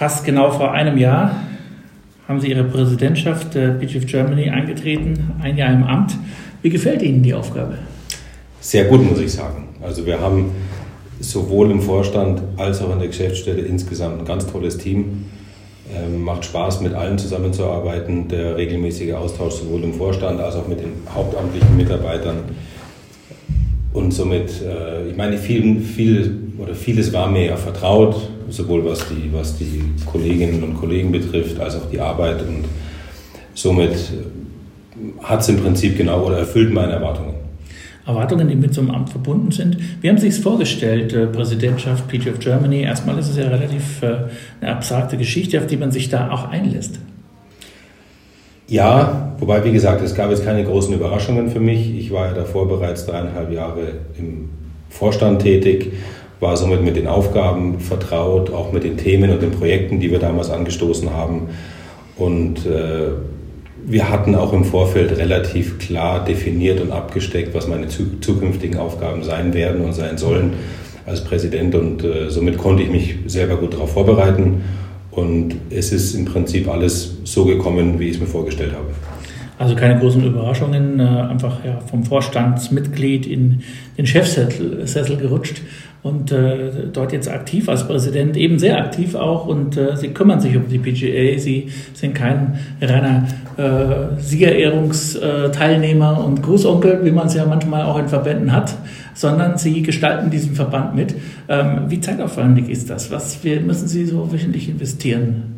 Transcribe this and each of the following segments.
Fast genau vor einem Jahr haben Sie Ihre Präsidentschaft der PGF Germany eingetreten, ein Jahr im Amt. Wie gefällt Ihnen die Aufgabe? Sehr gut, muss ich sagen. Also wir haben sowohl im Vorstand als auch in der Geschäftsstelle insgesamt ein ganz tolles Team. Ähm, macht Spaß, mit allen zusammenzuarbeiten. Der regelmäßige Austausch sowohl im Vorstand als auch mit den hauptamtlichen Mitarbeitern. Und somit, äh, ich meine, viel, viel oder vieles war mir ja vertraut, sowohl was die, was die Kolleginnen und Kollegen betrifft, als auch die Arbeit. Und somit hat es im Prinzip genau oder erfüllt meine Erwartungen. Erwartungen, die mit so einem Amt verbunden sind. Wie haben Sie es vorgestellt, äh, Präsidentschaft PGF Germany? Erstmal ist es ja relativ äh, eine abstrakte Geschichte, auf die man sich da auch einlässt. Ja, wobei, wie gesagt, es gab jetzt keine großen Überraschungen für mich. Ich war ja davor bereits dreieinhalb Jahre im Vorstand tätig, war somit mit den Aufgaben vertraut, auch mit den Themen und den Projekten, die wir damals angestoßen haben. Und äh, wir hatten auch im Vorfeld relativ klar definiert und abgesteckt, was meine zukünftigen Aufgaben sein werden und sein sollen als Präsident. Und äh, somit konnte ich mich selber gut darauf vorbereiten. Und es ist im Prinzip alles so gekommen, wie ich es mir vorgestellt habe. Also keine großen Überraschungen, äh, einfach ja, vom Vorstandsmitglied in den Chefsessel gerutscht und äh, dort jetzt aktiv als Präsident, eben sehr aktiv auch und äh, sie kümmern sich um die PGA. Sie sind kein reiner äh, Siegerehrungsteilnehmer und Großonkel, wie man es ja manchmal auch in Verbänden hat, sondern sie gestalten diesen Verband mit. Ähm, wie zeitaufwendig ist das? Was wir, müssen Sie so wöchentlich investieren?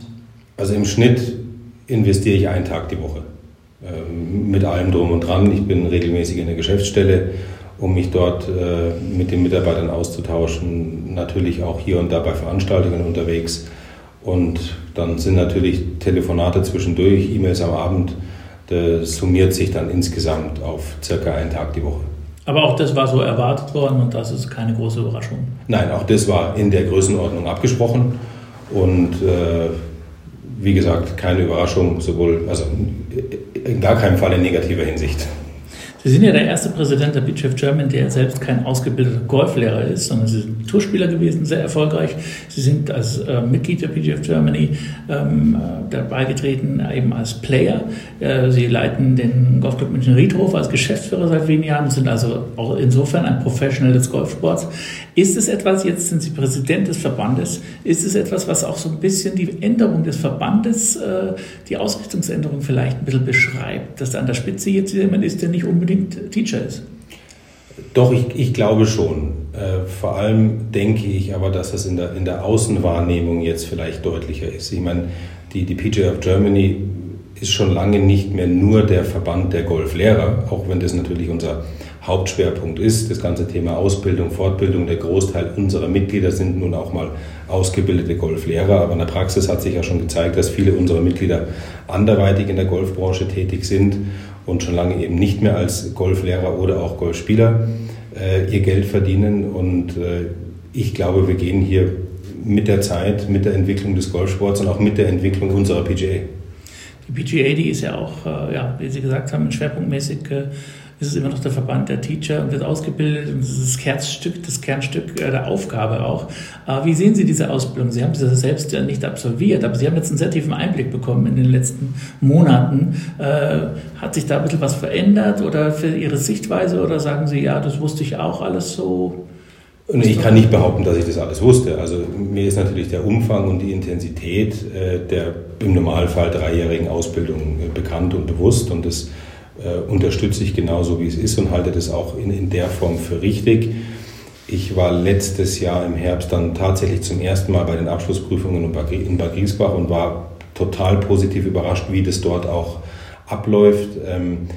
Also im Schnitt investiere ich einen Tag die Woche. Ähm, mit allem drum und dran. Ich bin regelmäßig in der Geschäftsstelle um mich dort äh, mit den Mitarbeitern auszutauschen. Natürlich auch hier und da bei Veranstaltungen unterwegs. Und dann sind natürlich Telefonate zwischendurch, E-Mails am Abend. Das summiert sich dann insgesamt auf circa einen Tag die Woche. Aber auch das war so erwartet worden und das ist keine große Überraschung. Nein, auch das war in der Größenordnung abgesprochen. Und äh, wie gesagt, keine Überraschung, sowohl, also in gar keinem Fall in negativer Hinsicht. Sie sind ja der erste Präsident der Beach of German, der selbst kein ausgebildeter Golflehrer ist, sondern Sie sind Tourspieler gewesen, sehr erfolgreich. Sie sind als äh, Mitglied der PGF Germany ähm, äh, dabei getreten, eben als Player. Äh, Sie leiten den Golfclub München Riedhof als Geschäftsführer seit wenigen Jahren sind also auch insofern ein Professional des Golfsports. Ist es etwas, jetzt sind Sie Präsident des Verbandes, ist es etwas, was auch so ein bisschen die Änderung des Verbandes, äh, die Ausrichtungsänderung vielleicht ein bisschen beschreibt, dass da an der Spitze jetzt jemand ist, der nicht unbedingt Teacher ist. Doch, ich, ich glaube schon. Äh, vor allem denke ich aber, dass das in der, in der Außenwahrnehmung jetzt vielleicht deutlicher ist. Ich meine, die, die PGA of Germany ist schon lange nicht mehr nur der Verband der Golflehrer, auch wenn das natürlich unser Hauptschwerpunkt ist. Das ganze Thema Ausbildung, Fortbildung, der Großteil unserer Mitglieder sind nun auch mal ausgebildete Golflehrer. Aber in der Praxis hat sich ja schon gezeigt, dass viele unserer Mitglieder anderweitig in der Golfbranche tätig sind und schon lange eben nicht mehr als Golflehrer oder auch Golfspieler äh, ihr Geld verdienen. Und äh, ich glaube, wir gehen hier mit der Zeit, mit der Entwicklung des Golfsports und auch mit der Entwicklung unserer PGA. Die PGA, die ist ja auch, äh, ja, wie Sie gesagt haben, schwerpunktmäßig ist es immer noch der Verband der Teacher und wird ausgebildet und das ist das Herzstück, das Kernstück äh, der Aufgabe auch. Aber wie sehen Sie diese Ausbildung? Sie haben sie selbst nicht absolviert, aber Sie haben jetzt einen sehr tiefen Einblick bekommen in den letzten Monaten. Hat sich da ein bisschen was verändert oder für Ihre Sichtweise oder sagen Sie, ja, das wusste ich auch alles so? Und ich kann nicht behaupten, dass ich das alles wusste. Also mir ist natürlich der Umfang und die Intensität der im Normalfall dreijährigen Ausbildung bekannt und bewusst und das äh, unterstütze ich genauso, wie es ist und halte das auch in, in der Form für richtig. Ich war letztes Jahr im Herbst dann tatsächlich zum ersten Mal bei den Abschlussprüfungen in Bad Griesbach und war total positiv überrascht, wie das dort auch abläuft. Ähm,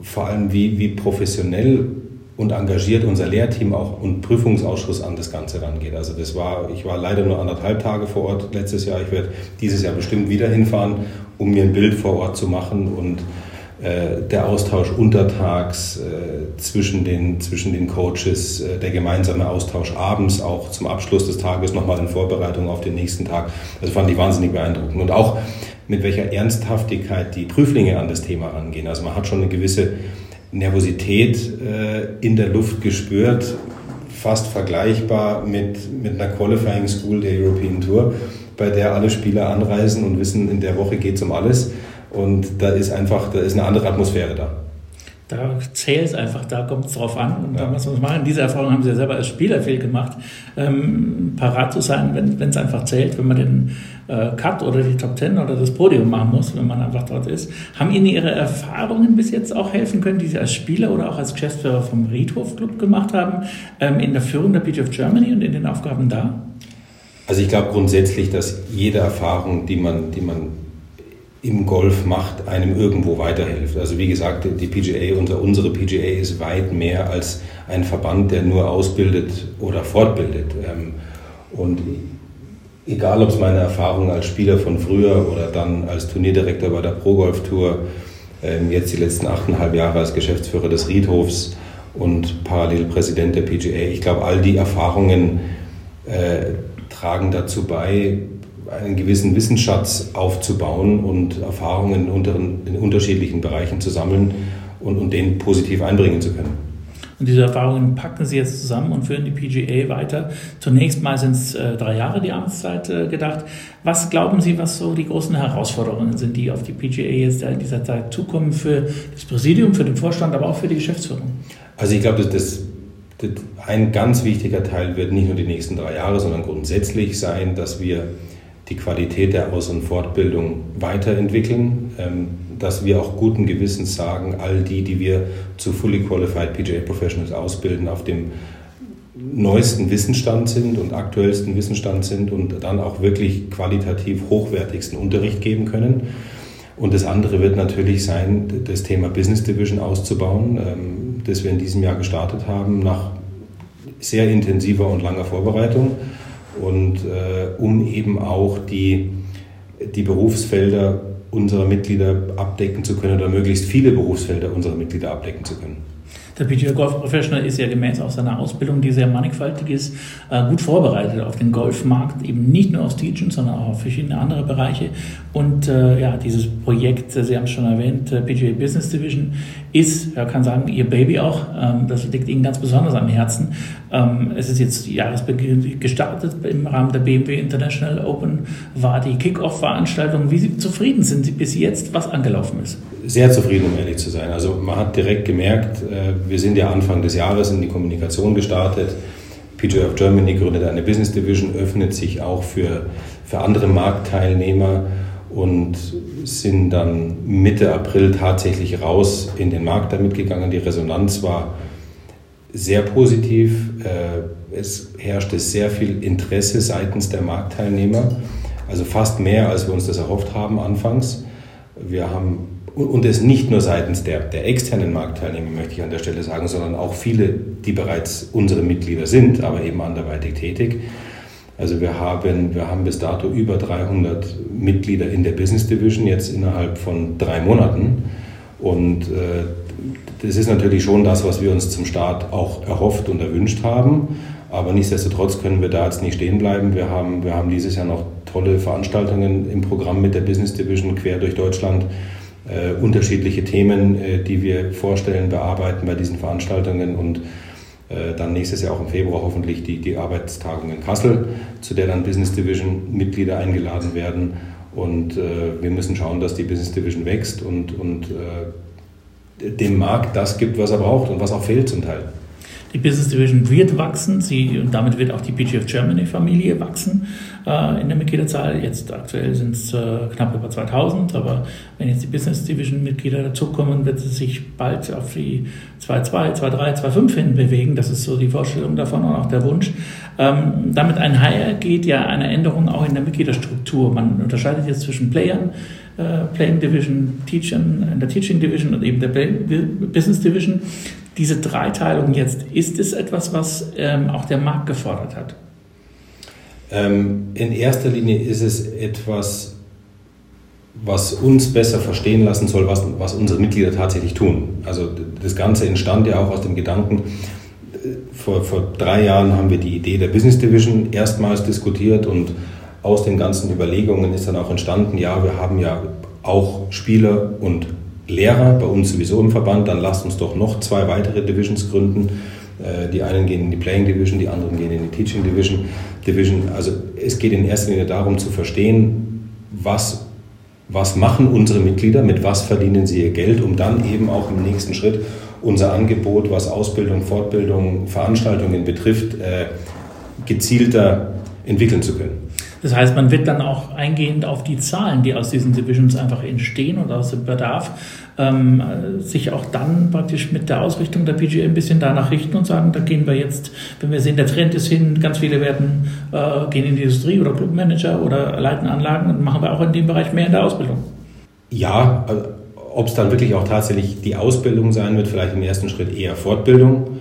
vor allem, wie, wie professionell und engagiert unser Lehrteam auch und Prüfungsausschuss an das Ganze rangeht. Also das war, ich war leider nur anderthalb Tage vor Ort letztes Jahr. Ich werde dieses Jahr bestimmt wieder hinfahren, um mir ein Bild vor Ort zu machen und äh, der Austausch untertags äh, zwischen, den, zwischen den Coaches, äh, der gemeinsame Austausch abends auch zum Abschluss des Tages nochmal in Vorbereitung auf den nächsten Tag. Das fand ich wahnsinnig beeindruckend. Und auch mit welcher Ernsthaftigkeit die Prüflinge an das Thema rangehen. Also man hat schon eine gewisse Nervosität in der Luft gespürt, fast vergleichbar mit, mit einer Qualifying School der European Tour. bei der alle Spieler anreisen und wissen, in der Woche geht es um alles. Und da ist einfach, da ist eine andere Atmosphäre da. Da zählt es einfach, da kommt es drauf an und ja. da muss man es machen. Diese Erfahrung haben Sie ja selber als Spieler viel gemacht, ähm, parat zu sein, wenn es einfach zählt, wenn man den äh, Cut oder die Top Ten oder das Podium machen muss, wenn man einfach dort ist. Haben Ihnen Ihre Erfahrungen bis jetzt auch helfen können, die Sie als Spieler oder auch als Geschäftsführer vom Riedhof Club gemacht haben, ähm, in der Führung der PGF Germany und in den Aufgaben da? Also ich glaube grundsätzlich, dass jede Erfahrung, die man, die man im Golf macht, einem irgendwo weiterhilft. Also wie gesagt, die PGA, unser, unsere PGA ist weit mehr als ein Verband, der nur ausbildet oder fortbildet. Ähm, und egal, ob es meine Erfahrung als Spieler von früher oder dann als Turnierdirektor bei der Pro Golf Tour, ähm, jetzt die letzten achteinhalb Jahre als Geschäftsführer des Riedhofs und parallel Präsident der PGA, ich glaube, all die Erfahrungen äh, tragen dazu bei, einen gewissen Wissensschatz aufzubauen und Erfahrungen in, in unterschiedlichen Bereichen zu sammeln und, und den positiv einbringen zu können. Und diese Erfahrungen packen Sie jetzt zusammen und führen die PGA weiter. Zunächst mal sind es äh, drei Jahre die Amtszeit äh, gedacht. Was glauben Sie, was so die großen Herausforderungen sind, die auf die PGA jetzt in dieser Zeit zukommen für das Präsidium, für den Vorstand, aber auch für die Geschäftsführung? Also ich glaube, das, das, das ein ganz wichtiger Teil wird nicht nur die nächsten drei Jahre, sondern grundsätzlich sein, dass wir die Qualität der Aus- und Fortbildung weiterentwickeln, ähm, dass wir auch guten Gewissens sagen, all die, die wir zu Fully Qualified PGA Professionals ausbilden, auf dem neuesten Wissensstand sind und aktuellsten Wissensstand sind und dann auch wirklich qualitativ hochwertigsten Unterricht geben können. Und das andere wird natürlich sein, das Thema Business Division auszubauen, ähm, das wir in diesem Jahr gestartet haben, nach sehr intensiver und langer Vorbereitung und äh, um eben auch die, die Berufsfelder unserer Mitglieder abdecken zu können oder möglichst viele Berufsfelder unserer Mitglieder abdecken zu können. Der PGA Golf Professional ist ja gemäß auch seiner Ausbildung, die sehr mannigfaltig ist, äh, gut vorbereitet auf den Golfmarkt, eben nicht nur aufs Teachen, sondern auch auf verschiedene andere Bereiche. Und äh, ja, dieses Projekt, Sie haben es schon erwähnt, PGA Business Division, ist, ja, kann sagen, Ihr Baby auch. Ähm, das liegt Ihnen ganz besonders am Herzen. Ähm, es ist jetzt Jahresbeginn gestartet im Rahmen der BMW International Open, war die Kick-Off-Veranstaltung. Wie zufrieden sind Sie bis jetzt, was angelaufen ist? Sehr zufrieden, um ehrlich zu sein. Also man hat direkt gemerkt, äh, wir sind ja Anfang des Jahres in die Kommunikation gestartet. PGA of Germany gründet eine Business Division, öffnet sich auch für, für andere Marktteilnehmer und sind dann Mitte April tatsächlich raus in den Markt damit gegangen. Die Resonanz war sehr positiv. Äh, es herrschte sehr viel Interesse seitens der Marktteilnehmer, also fast mehr, als wir uns das erhofft haben anfangs. Wir haben und es nicht nur seitens der, der externen Marktteilnehmer, möchte ich an der Stelle sagen, sondern auch viele, die bereits unsere Mitglieder sind, aber eben anderweitig tätig. Also wir haben, wir haben bis dato über 300 Mitglieder in der Business Division jetzt innerhalb von drei Monaten. Und äh, das ist natürlich schon das, was wir uns zum Start auch erhofft und erwünscht haben. Aber nichtsdestotrotz können wir da jetzt nicht stehen bleiben. Wir haben, wir haben dieses Jahr noch tolle Veranstaltungen im Programm mit der Business Division quer durch Deutschland äh, unterschiedliche Themen, äh, die wir vorstellen, bearbeiten bei diesen Veranstaltungen und dann nächstes Jahr auch im Februar hoffentlich die, die Arbeitstagung in Kassel, zu der dann Business Division Mitglieder eingeladen werden. Und äh, wir müssen schauen, dass die Business Division wächst und, und äh, dem Markt das gibt, was er braucht und was auch fehlt zum Teil. Die Business Division wird wachsen, sie, und damit wird auch die PGF Germany Familie wachsen äh, in der Mitgliederzahl. Jetzt aktuell sind es äh, knapp über 2000, aber wenn jetzt die Business Division Mitglieder dazukommen, wird es sich bald auf die 2.2, 2.3, 2.5 hin bewegen. Das ist so die Vorstellung davon und auch der Wunsch. Ähm, damit einhergeht ja eine Änderung auch in der Mitgliederstruktur. Man unterscheidet jetzt zwischen Playern, äh, Playing Division, Teaching, in der Teaching Division und eben der Business Division diese Dreiteilung jetzt, ist es etwas, was ähm, auch der Markt gefordert hat? Ähm, in erster Linie ist es etwas, was uns besser verstehen lassen soll, was, was unsere Mitglieder tatsächlich tun. Also das Ganze entstand ja auch aus dem Gedanken, vor, vor drei Jahren haben wir die Idee der Business Division erstmals diskutiert und aus den ganzen Überlegungen ist dann auch entstanden, ja, wir haben ja auch Spieler und Lehrer bei uns sowieso im Verband, dann lasst uns doch noch zwei weitere Divisions gründen. Äh, die einen gehen in die Playing Division, die anderen gehen in die Teaching Division. Division. Also es geht in erster Linie darum zu verstehen, was, was machen unsere Mitglieder, mit was verdienen sie ihr Geld, um dann eben auch im nächsten Schritt unser Angebot, was Ausbildung, Fortbildung, Veranstaltungen betrifft, äh, gezielter entwickeln zu können. Das heißt, man wird dann auch eingehend auf die Zahlen, die aus diesen Divisions einfach entstehen und aus dem Bedarf, ähm, sich auch dann praktisch mit der Ausrichtung der PGA ein bisschen danach richten und sagen, da gehen wir jetzt, wenn wir sehen, der Trend ist hin, ganz viele werden äh, gehen in die Industrie oder Clubmanager oder leiten Anlagen und machen wir auch in dem Bereich mehr in der Ausbildung. Ja, also, ob es dann wirklich auch tatsächlich die Ausbildung sein wird, vielleicht im ersten Schritt eher Fortbildung.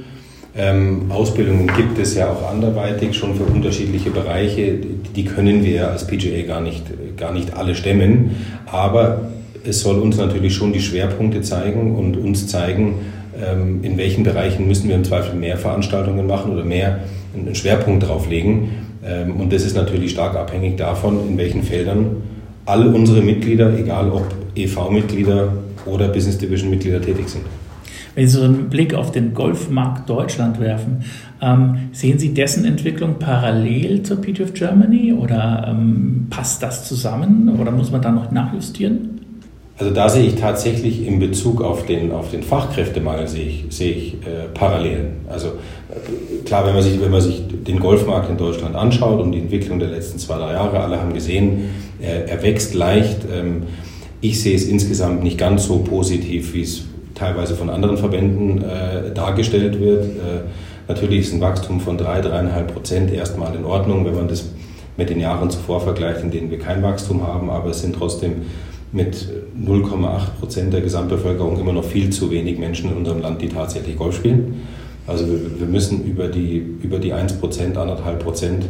Ähm, Ausbildungen gibt es ja auch anderweitig schon für unterschiedliche Bereiche. Die können wir als PGA gar nicht, gar nicht alle stemmen. Aber es soll uns natürlich schon die Schwerpunkte zeigen und uns zeigen, ähm, in welchen Bereichen müssen wir im Zweifel mehr Veranstaltungen machen oder mehr einen Schwerpunkt drauf legen. Ähm, und das ist natürlich stark abhängig davon, in welchen Feldern all unsere Mitglieder, egal ob EV-Mitglieder oder Business Division-Mitglieder tätig sind. Wenn Sie so einen Blick auf den Golfmarkt Deutschland werfen, ähm, sehen Sie dessen Entwicklung parallel zur PGF Germany oder ähm, passt das zusammen oder muss man da noch nachjustieren? Also da sehe ich tatsächlich in Bezug auf den, auf den Fachkräftemangel sehe ich, sehe ich äh, Parallelen. Also äh, klar, wenn man, sich, wenn man sich den Golfmarkt in Deutschland anschaut und die Entwicklung der letzten zwei, drei Jahre, alle haben gesehen, äh, er wächst leicht. Ähm, ich sehe es insgesamt nicht ganz so positiv, wie es teilweise von anderen Verbänden äh, dargestellt wird. Äh, natürlich ist ein Wachstum von 3, 3,5 Prozent erstmal in Ordnung, wenn man das mit den Jahren zuvor vergleicht, in denen wir kein Wachstum haben, aber es sind trotzdem mit 0,8 Prozent der Gesamtbevölkerung immer noch viel zu wenig Menschen in unserem Land, die tatsächlich Golf spielen. Also wir, wir müssen über die, über die 1 Prozent, 1,5 Prozent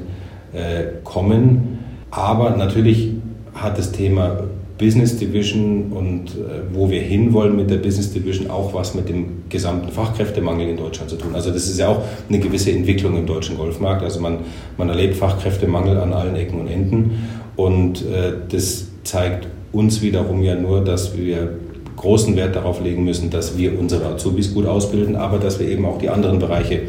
äh, kommen. Aber natürlich hat das Thema Business Division und äh, wo wir hinwollen mit der Business Division auch was mit dem gesamten Fachkräftemangel in Deutschland zu tun. Also das ist ja auch eine gewisse Entwicklung im deutschen Golfmarkt. Also man, man erlebt Fachkräftemangel an allen Ecken und Enden und äh, das zeigt uns wiederum ja nur, dass wir großen Wert darauf legen müssen, dass wir unsere Azubis gut ausbilden, aber dass wir eben auch die anderen Bereiche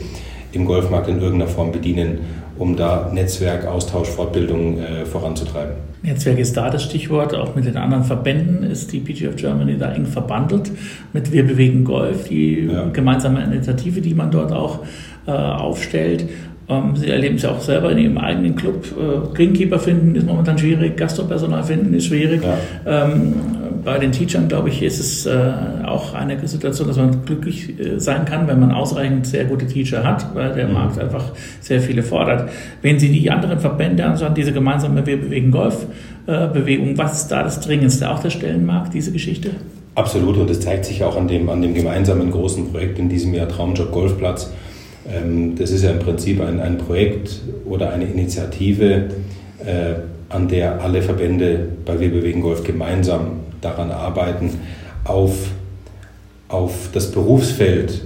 im Golfmarkt in irgendeiner Form bedienen, um da Netzwerk, Austausch, Fortbildung äh, voranzutreiben. Netzwerk ist da das Stichwort. Auch mit den anderen Verbänden ist die PG of Germany da eng verbandelt. Mit Wir bewegen Golf, die ja. gemeinsame Initiative, die man dort auch äh, aufstellt. Ähm, Sie erleben es ja auch selber in Ihrem eigenen Club. Äh, Greenkeeper finden ist momentan schwierig, Gastropersonal finden ist schwierig. Ja. Ähm, bei den Teachern, glaube ich, ist es äh, auch eine Situation, dass man glücklich äh, sein kann, wenn man ausreichend sehr gute Teacher hat, weil der mhm. Markt einfach sehr viele fordert. Wenn Sie die anderen Verbände anschauen, diese gemeinsame Wir bewegen Golf-Bewegung, was ist da das Dringendste? Auch der Stellenmarkt, diese Geschichte? Absolut, und das zeigt sich auch an dem, an dem gemeinsamen großen Projekt in diesem Jahr Traumjob Golfplatz ähm, das ist ja im Prinzip ein, ein Projekt oder eine Initiative, äh, an der alle Verbände bei Wir bewegen Golf gemeinsam daran arbeiten, auf, auf das Berufsfeld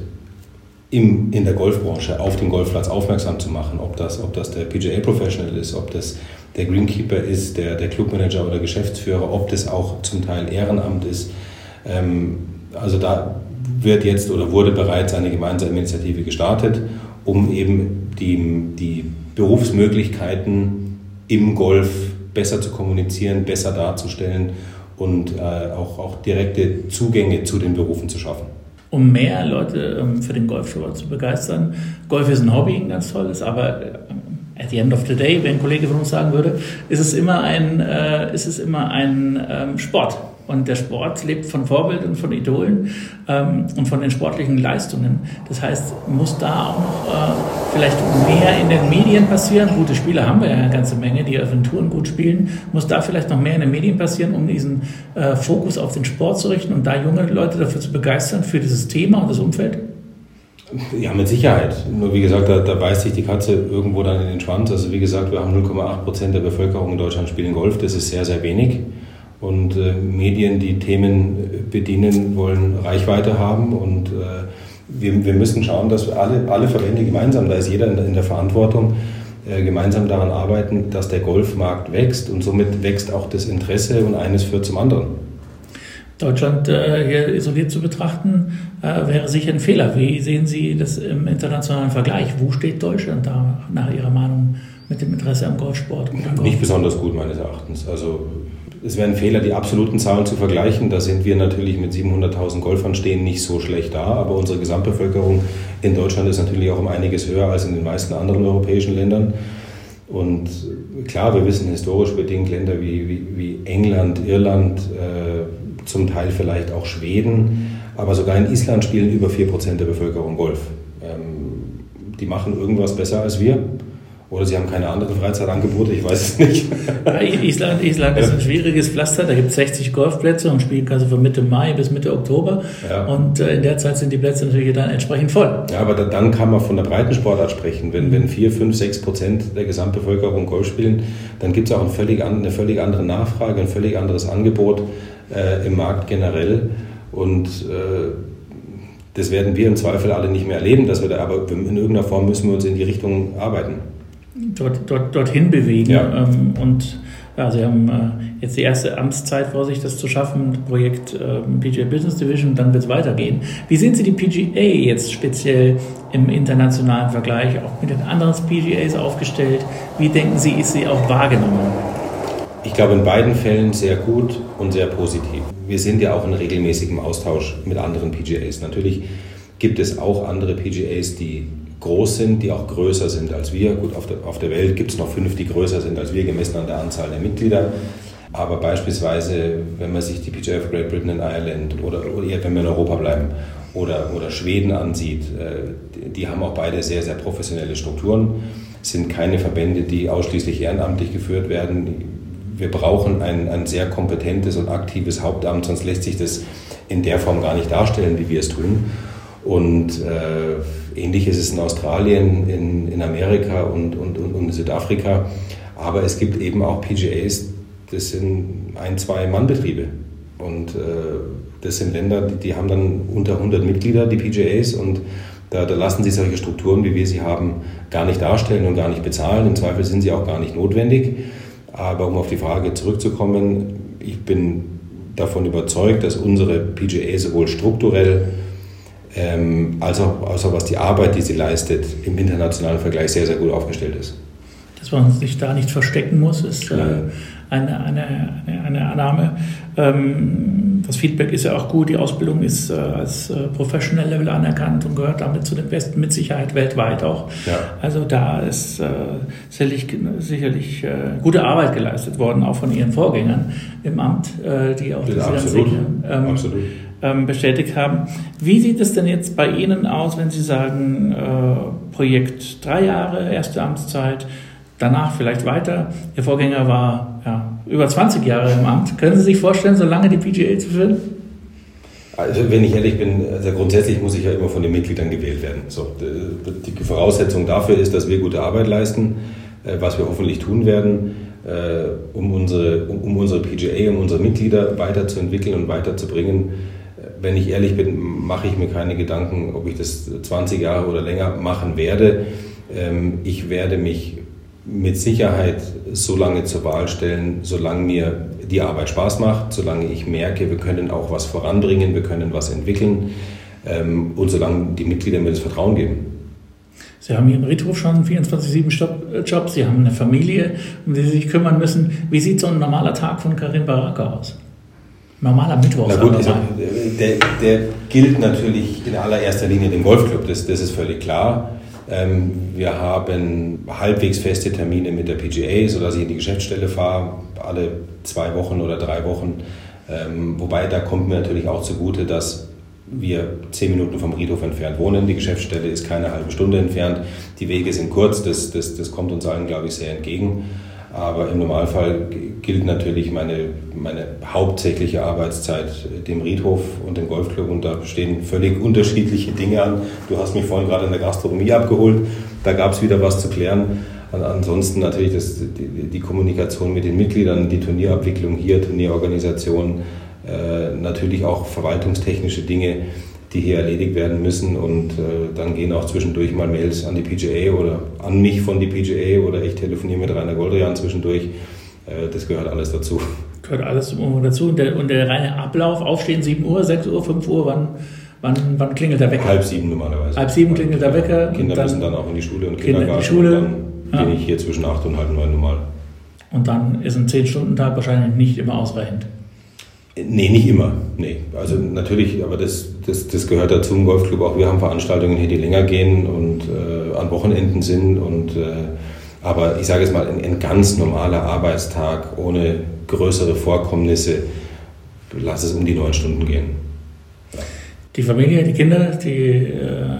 im, in der Golfbranche auf den Golfplatz aufmerksam zu machen, ob das, ob das der PGA Professional ist, ob das der Greenkeeper ist, der, der Clubmanager oder Geschäftsführer, ob das auch zum Teil Ehrenamt ist. Ähm, also da wird jetzt oder wurde bereits eine gemeinsame Initiative gestartet, um eben die, die Berufsmöglichkeiten im Golf besser zu kommunizieren, besser darzustellen und äh, auch, auch direkte Zugänge zu den Berufen zu schaffen. Um mehr Leute ähm, für den Golfsport zu begeistern. Golf ist ein Hobby, ein ganz tolles, aber äh, at the end of the day, wenn ein Kollege von uns sagen würde, ist es immer ein, äh, ist es immer ein ähm, Sport. Und der Sport lebt von Vorbildern, von Idolen ähm, und von den sportlichen Leistungen. Das heißt, muss da auch noch äh, vielleicht mehr in den Medien passieren. Gute Spieler haben wir ja eine ganze Menge, die auf den Touren gut spielen. Muss da vielleicht noch mehr in den Medien passieren, um diesen äh, Fokus auf den Sport zu richten und da junge Leute dafür zu begeistern, für dieses Thema und das Umfeld? Ja, mit Sicherheit. Nur wie gesagt, da, da beißt sich die Katze irgendwo dann in den Schwanz. Also wie gesagt, wir haben 0,8 Prozent der Bevölkerung in Deutschland spielen Golf. Das ist sehr, sehr wenig. Und äh, Medien, die Themen äh, bedienen wollen, Reichweite haben. Und äh, wir, wir müssen schauen, dass wir alle, alle Verbände gemeinsam, da ist jeder in, in der Verantwortung, äh, gemeinsam daran arbeiten, dass der Golfmarkt wächst. Und somit wächst auch das Interesse und eines führt zum anderen. Deutschland äh, hier isoliert zu betrachten, äh, wäre sicher ein Fehler. Wie sehen Sie das im internationalen Vergleich? Wo steht Deutschland da nach Ihrer Meinung? mit dem Interesse am Golfsport? Nicht besonders gut meines Erachtens. Also es wäre ein Fehler, die absoluten Zahlen zu vergleichen. Da sind wir natürlich mit 700.000 Golfern stehen nicht so schlecht da, aber unsere Gesamtbevölkerung in Deutschland ist natürlich auch um einiges höher als in den meisten anderen europäischen Ländern. Und klar, wir wissen historisch bedingt Länder wie, wie, wie England, Irland, äh, zum Teil vielleicht auch Schweden, aber sogar in Island spielen über 4% der Bevölkerung Golf. Ähm, die machen irgendwas besser als wir. Oder sie haben keine anderen Freizeitangebote, ich weiß es nicht. Island, Island ist ein schwieriges Pflaster, da gibt es 60 Golfplätze und spielen kannst du von Mitte Mai bis Mitte Oktober. Ja. Und äh, in der Zeit sind die Plätze natürlich dann entsprechend voll. Ja, aber da, dann kann man von der breiten Sportart sprechen. Wenn, wenn 4, 5, 6 Prozent der Gesamtbevölkerung Golf spielen, dann gibt es auch ein völlig eine völlig andere Nachfrage, ein völlig anderes Angebot äh, im Markt generell. Und äh, das werden wir im Zweifel alle nicht mehr erleben, dass wir da, aber in irgendeiner Form müssen wir uns in die Richtung arbeiten dort, dort, dorthin bewegen. Ja. Ähm, und ja, Sie haben äh, jetzt die erste Amtszeit vor sich, das zu schaffen, Projekt äh, PGA Business Division, dann wird es weitergehen. Wie sehen Sie die PGA jetzt speziell im internationalen Vergleich, auch mit den anderen PGAs aufgestellt? Wie denken Sie, ist sie auch wahrgenommen? Ich glaube in beiden Fällen sehr gut und sehr positiv. Wir sind ja auch in regelmäßigem Austausch mit anderen PGAs. Natürlich gibt es auch andere PGAs, die groß sind, die auch größer sind als wir. Gut, auf der, auf der Welt gibt es noch fünf, die größer sind als wir, gemessen an der Anzahl der Mitglieder. Aber beispielsweise, wenn man sich die PGA of Great Britain and Ireland oder, oder wenn wir in Europa bleiben oder, oder Schweden ansieht, äh, die, die haben auch beide sehr, sehr professionelle Strukturen, sind keine Verbände, die ausschließlich ehrenamtlich geführt werden. Wir brauchen ein, ein sehr kompetentes und aktives Hauptamt, sonst lässt sich das in der Form gar nicht darstellen, wie wir es tun. Und äh, ähnlich ist es in Australien, in, in Amerika und, und, und, und Südafrika. Aber es gibt eben auch PGAs, das sind ein, zwei Mannbetriebe. Und äh, das sind Länder, die, die, haben dann unter 100 Mitglieder, die PGAs. Und da, da lassen sich solche Strukturen, wie wir sie haben, gar nicht darstellen und gar nicht bezahlen. Im Zweifel sind sie auch gar nicht notwendig. Aber um auf die Frage zurückzukommen, ich bin davon überzeugt, dass unsere PGA sowohl strukturell ähm, als, auch, als auch was die Arbeit, die sie leistet, im internationalen Vergleich sehr, sehr gut aufgestellt ist. Dass man sich da nicht verstecken muss, ist äh, eine, eine, eine, eine, Annahme. Ähm, das Feedback ist ja auch gut, die Ausbildung ist äh, als äh, Professional Level anerkannt und gehört damit zu den Besten mit Sicherheit weltweit auch. Ja. Also da ist äh, sicherlich, sicherlich äh, gute Arbeit geleistet worden, auch von Ihren Vorgängern im Amt, äh, die auch das absolut. Ähm, absolut ähm, bestätigt haben. Wie sieht es denn jetzt bei Ihnen aus, wenn Sie sagen, äh, Projekt drei Jahre, erste Amtszeit, danach vielleicht weiter? Ihr Vorgänger war ja, über 20 Jahre im Amt. Können Sie sich vorstellen, so lange die PGA zu führen? Also wenn ich ehrlich bin, also grundsätzlich muss ich ja immer von den Mitgliedern gewählt werden. So, die Voraussetzung dafür ist, dass wir gute Arbeit leisten, äh, was wir hoffentlich tun werden, äh, um unsere, um unsere PGA, um unsere Mitglieder weiterzuentwickeln und weiterzubringen wenn ich ehrlich bin, mache ich mir keine Gedanken, ob ich das 20 Jahre oder länger machen werde. Ähm, ich werde mich mit Sicherheit so lange zur Wahl stellen, solange mir die Arbeit Spaß macht, solange ich merke, wir können auch was voranbringen, wir können was entwickeln ähm, und solange die Mitglieder mir das Vertrauen geben. Sie haben Ihren Friedhof schon 24-7-Job, Sie haben eine Familie, um die Sie sich kümmern müssen. Wie sieht so ein normaler Tag von Karin Baraka aus? Normaler Mittwoch. Na gut, also, der, der, gilt natürlich in allererster Linie dem Golfclub, das, das ist völlig klar. Ähm, wir haben halbwegs feste Termine mit der PGA, sodass ich in die Geschäftsstelle fahre, alle zwei Wochen oder drei Wochen. Ähm, wobei da kommt mir natürlich auch zugute, dass wir zehn Minuten vom Friedhof entfernt wohnen. Die Geschäftsstelle ist keine halbe Stunde entfernt. Die Wege sind kurz, das, das, das kommt uns allen, glaube ich, sehr entgegen. Aber im Normalfall gilt natürlich meine, meine hauptsächliche Arbeitszeit dem Riedhof und dem Golfclub und da stehen völlig unterschiedliche Dinge an. Du hast mich vorhin gerade in der Gastronomie abgeholt, da gab es wieder was zu klären. Ansonsten natürlich das, die, die, Kommunikation mit den Mitgliedern, die Turnierabwicklung hier, Turnierorganisation, äh, natürlich auch verwaltungstechnische Dinge die hier erledigt werden müssen. Und äh, dann gehen auch zwischendurch mal Mails an die PGA oder an mich von die PGA oder ich telefoniere mit Rainer Goldrian zwischendurch. Äh, das gehört alles dazu. Gehört alles dazu. Und der, und der reine Ablauf, aufstehen 7 Uhr, 6 Uhr, 5 Uhr, wann, wann, wann klingelt der Wecker? Halb sieben normalerweise. Halb sieben klingelt der Wecker. Kinder dann müssen dann auch in die Schule und Kinder in die Schule. ja. bin ich hier zwischen acht und halb neun normal. Und dann ist ein 10-Stunden-Tag wahrscheinlich nicht immer ausreichend. Nee, nicht immer. Nee. Also natürlich, aber das, das, das gehört dazu im Golfclub auch. Wir haben Veranstaltungen hier, die länger gehen und äh, an Wochenenden sind. Und, äh, aber ich sage es mal, ein, ein, ganz normaler Arbeitstag ohne größere Vorkommnisse, lass es um die neun Stunden gehen. Ja. Die Familie, die Kinder, die äh,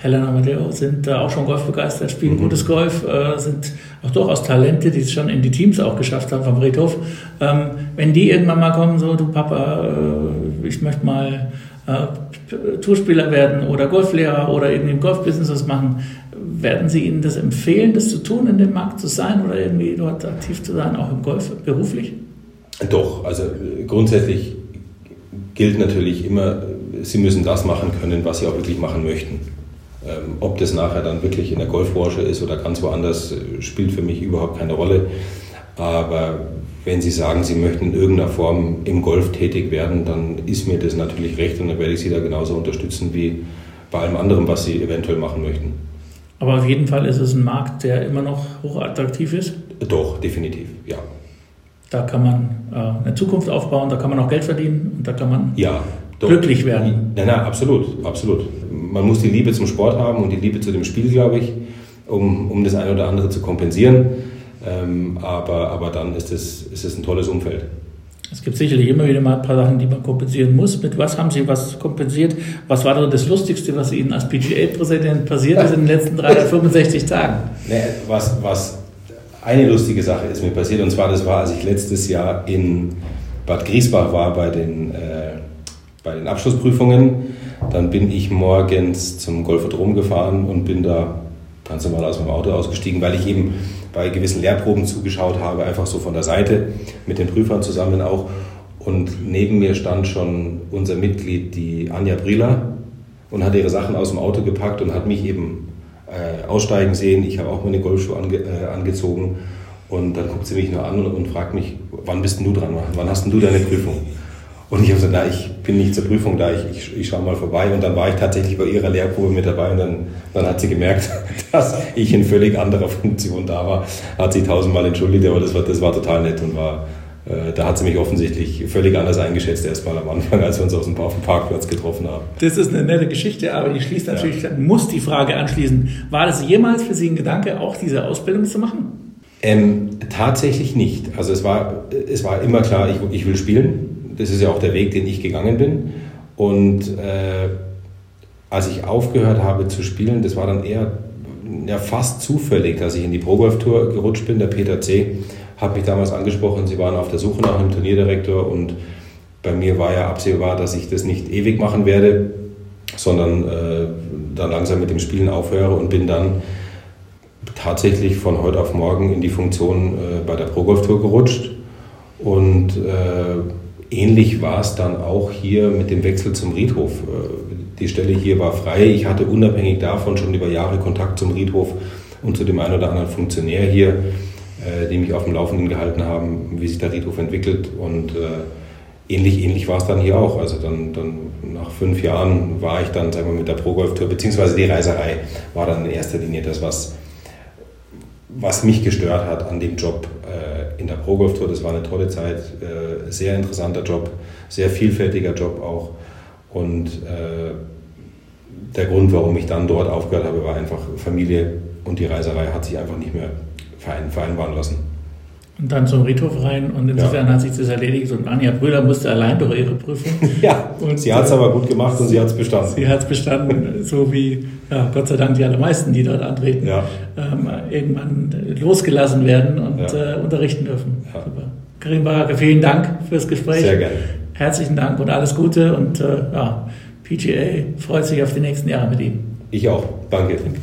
Helena Matteo sind äh, auch schon Golf begeistert, spielen mhm. gutes Golf, äh, sind auch durchaus Talente, die es schon in die Teams auch geschafft haben vom Friedhof. Ähm, wenn die irgendwann mal kommen, so, du Papa, äh, ich möchte mal äh, Tourspieler werden oder Golflehrer oder irgendwie im Golfbusiness was machen, werden Sie ihnen das empfehlen, das zu tun, in dem Markt zu sein oder irgendwie dort aktiv zu sein, auch im Golf beruflich? Doch, also grundsätzlich gilt natürlich immer, Sie müssen das machen können, was Sie auch wirklich machen möchten. Ähm, ob das nachher dann wirklich in der Golfbranche ist oder ganz woanders, äh, spielt für mich überhaupt keine Rolle. Aber wenn Sie sagen, Sie möchten in irgendeiner Form im Golf tätig werden, dann ist mir das natürlich recht und dann werde ich Sie da genauso unterstützen wie bei allem anderen, was Sie eventuell machen möchten. Aber auf jeden Fall ist es ein Markt, der immer noch hochattraktiv ist? Doch, definitiv, ja. Da kann man äh, eine Zukunft aufbauen, da kann man auch Geld verdienen und da kann man ja, glücklich werden. Nein, nein, absolut, absolut man muss die Liebe zum Sport haben und die Liebe zu dem Spiel, glaube ich, um, um das eine oder andere zu kompensieren. Ähm, aber, aber dann ist es, ist es ein tolles Umfeld. Es gibt sicherlich immer wieder mal ein paar Sachen, die man kompensieren muss. Mit was haben Sie was kompensiert? Was war das Lustigste, was Ihnen als PGA-Präsident passiert ist in den letzten 365 Tagen? Nee, was, was eine lustige Sache ist mir passiert, und zwar das war, als ich letztes Jahr in Bad Griesbach war bei den, äh, bei den Abschlussprüfungen dann bin ich morgens zum Golfodrom gefahren und bin da ganz normal aus meinem Auto ausgestiegen, weil ich eben bei gewissen Lehrproben zugeschaut habe, einfach so von der Seite mit den Prüfern zusammen auch. Und neben mir stand schon unser Mitglied, die Anja Brieler, und hat ihre Sachen aus dem Auto gepackt und hat mich eben äh, aussteigen sehen. Ich habe auch meine Golfschuhe ange, äh, angezogen. Und dann guckt sie mich nur an und, und fragt mich, wann bist denn du dran? Wann hast denn du deine Prüfung? Und ich habe gesagt, na, ich bin nicht zur Prüfung da, ich, ich, ich schaue mal vorbei. Und dann war ich tatsächlich bei ihrer Lehrprobe mit dabei und dann, dann hat sie gemerkt, dass ich in völlig anderer Funktion da war. Hat sich tausendmal entschuldigt, aber das war, das war total nett und war, äh, da hat sie mich offensichtlich völlig anders eingeschätzt, erstmal am Anfang, als wir uns aus dem, auf dem Parkplatz getroffen haben. Das ist eine nette Geschichte, aber ich schließe natürlich, ja. muss die Frage anschließen, war das jemals für Sie ein Gedanke, auch diese Ausbildung zu machen? Ähm, tatsächlich nicht. Also es war, es war immer klar, ich, ich will spielen das ist ja auch der Weg, den ich gegangen bin. Und äh, als ich aufgehört habe zu spielen, das war dann eher ja, fast zufällig, dass ich in die Pro Golf Tour gerutscht bin. Der Peter C. hat mich damals angesprochen, sie waren auf der Suche nach einem Turnierdirektor und bei mir war ja absehbar, dass ich das nicht ewig machen werde, sondern äh, dann langsam mit dem Spielen aufhöre und bin dann tatsächlich von heute auf morgen in die Funktion äh, bei der Pro Golf Tour gerutscht und äh, Ähnlich war es dann auch hier mit dem Wechsel zum Riedhof. Äh, die Stelle hier war frei. Ich hatte unabhängig davon schon über Jahre Kontakt zum Riedhof und zu dem einen oder anderen Funktionär hier, äh, die mich auf dem Laufenden gehalten haben, wie sich der Riedhof entwickelt. Und äh, ähnlich, ähnlich war es dann hier auch. Also dann, dann nach fünf Jahren war ich dann sagen wir, mit der Pro-Golf-Tour, beziehungsweise die Reiserei war dann in erster Linie das, was, was mich gestört hat an dem Job in der Pro Golf Tour. Das war eine tolle Zeit, äh, sehr interessanter Job, sehr vielfältiger Job auch. Und äh, der Grund, warum ich dann dort aufgehört habe, war einfach Familie und die Reiserei hat sich einfach nicht mehr vereinbaren lassen. Und dann zum Riedhof rein und insofern ja. hat sich das erledigt und Anja Brüder musste allein durch ihre Prüfung. ja, und sie hat es aber gut gemacht und sie hat es bestanden. Sie hat es bestanden, so wie ja, Gott sei Dank die allermeisten, die dort antreten, ja. ähm, irgendwann losgelassen werden und ja. äh, unterrichten dürfen. Ja. Super. Karim Barake, vielen Dank fürs Gespräch. Sehr gerne. Herzlichen Dank und alles Gute und äh, ja, PGA freut sich auf die nächsten Jahre mit Ihnen. Ich auch. Danke. Danke.